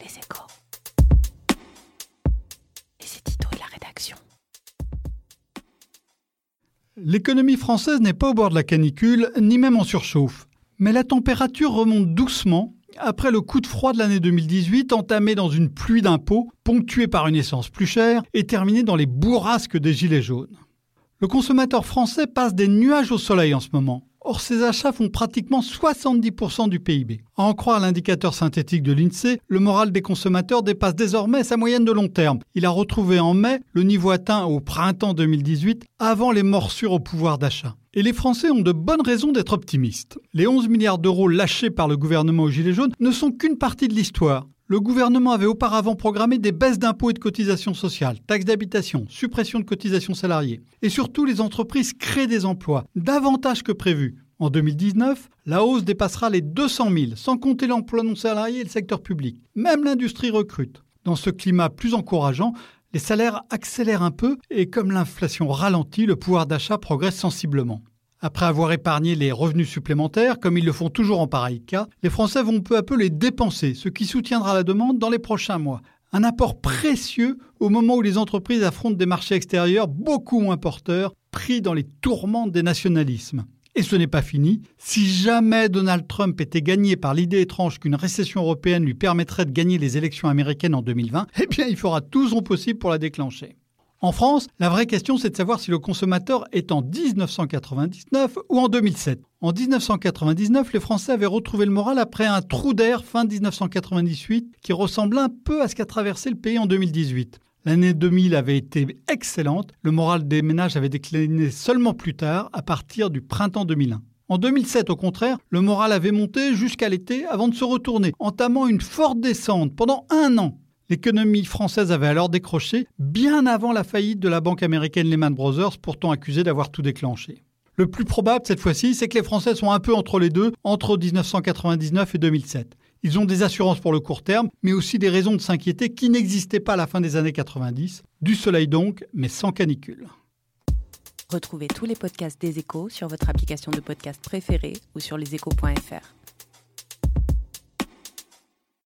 Les échos. C'est Tito et la rédaction. L'économie française n'est pas au bord de la canicule, ni même en surchauffe. Mais la température remonte doucement après le coup de froid de l'année 2018, entamé dans une pluie d'impôts, ponctuée par une essence plus chère et terminée dans les bourrasques des gilets jaunes. Le consommateur français passe des nuages au soleil en ce moment. Or, ces achats font pratiquement 70% du PIB. À en croire l'indicateur synthétique de l'INSEE, le moral des consommateurs dépasse désormais sa moyenne de long terme. Il a retrouvé en mai le niveau atteint au printemps 2018, avant les morsures au pouvoir d'achat. Et les Français ont de bonnes raisons d'être optimistes. Les 11 milliards d'euros lâchés par le gouvernement aux Gilets jaunes ne sont qu'une partie de l'histoire le gouvernement avait auparavant programmé des baisses d'impôts et de cotisations sociales, taxes d'habitation, suppression de cotisations salariées. Et surtout, les entreprises créent des emplois, davantage que prévu. En 2019, la hausse dépassera les 200 000, sans compter l'emploi non salarié et le secteur public. Même l'industrie recrute. Dans ce climat plus encourageant, les salaires accélèrent un peu et comme l'inflation ralentit, le pouvoir d'achat progresse sensiblement. Après avoir épargné les revenus supplémentaires, comme ils le font toujours en pareil cas, les Français vont peu à peu les dépenser, ce qui soutiendra la demande dans les prochains mois. Un apport précieux au moment où les entreprises affrontent des marchés extérieurs beaucoup moins porteurs, pris dans les tourments des nationalismes. Et ce n'est pas fini. Si jamais Donald Trump était gagné par l'idée étrange qu'une récession européenne lui permettrait de gagner les élections américaines en 2020, eh bien il fera tout son possible pour la déclencher. En France, la vraie question, c'est de savoir si le consommateur est en 1999 ou en 2007. En 1999, les Français avaient retrouvé le moral après un trou d'air fin 1998 qui ressemble un peu à ce qu'a traversé le pays en 2018. L'année 2000 avait été excellente, le moral des ménages avait décliné seulement plus tard, à partir du printemps 2001. En 2007, au contraire, le moral avait monté jusqu'à l'été avant de se retourner, entamant une forte descente pendant un an. L'économie française avait alors décroché bien avant la faillite de la banque américaine Lehman Brothers, pourtant accusée d'avoir tout déclenché. Le plus probable cette fois-ci, c'est que les Français sont un peu entre les deux, entre 1999 et 2007. Ils ont des assurances pour le court terme, mais aussi des raisons de s'inquiéter qui n'existaient pas à la fin des années 90. Du soleil donc, mais sans canicule. Retrouvez tous les podcasts des échos sur votre application de podcast préférée ou sur leséchos.fr.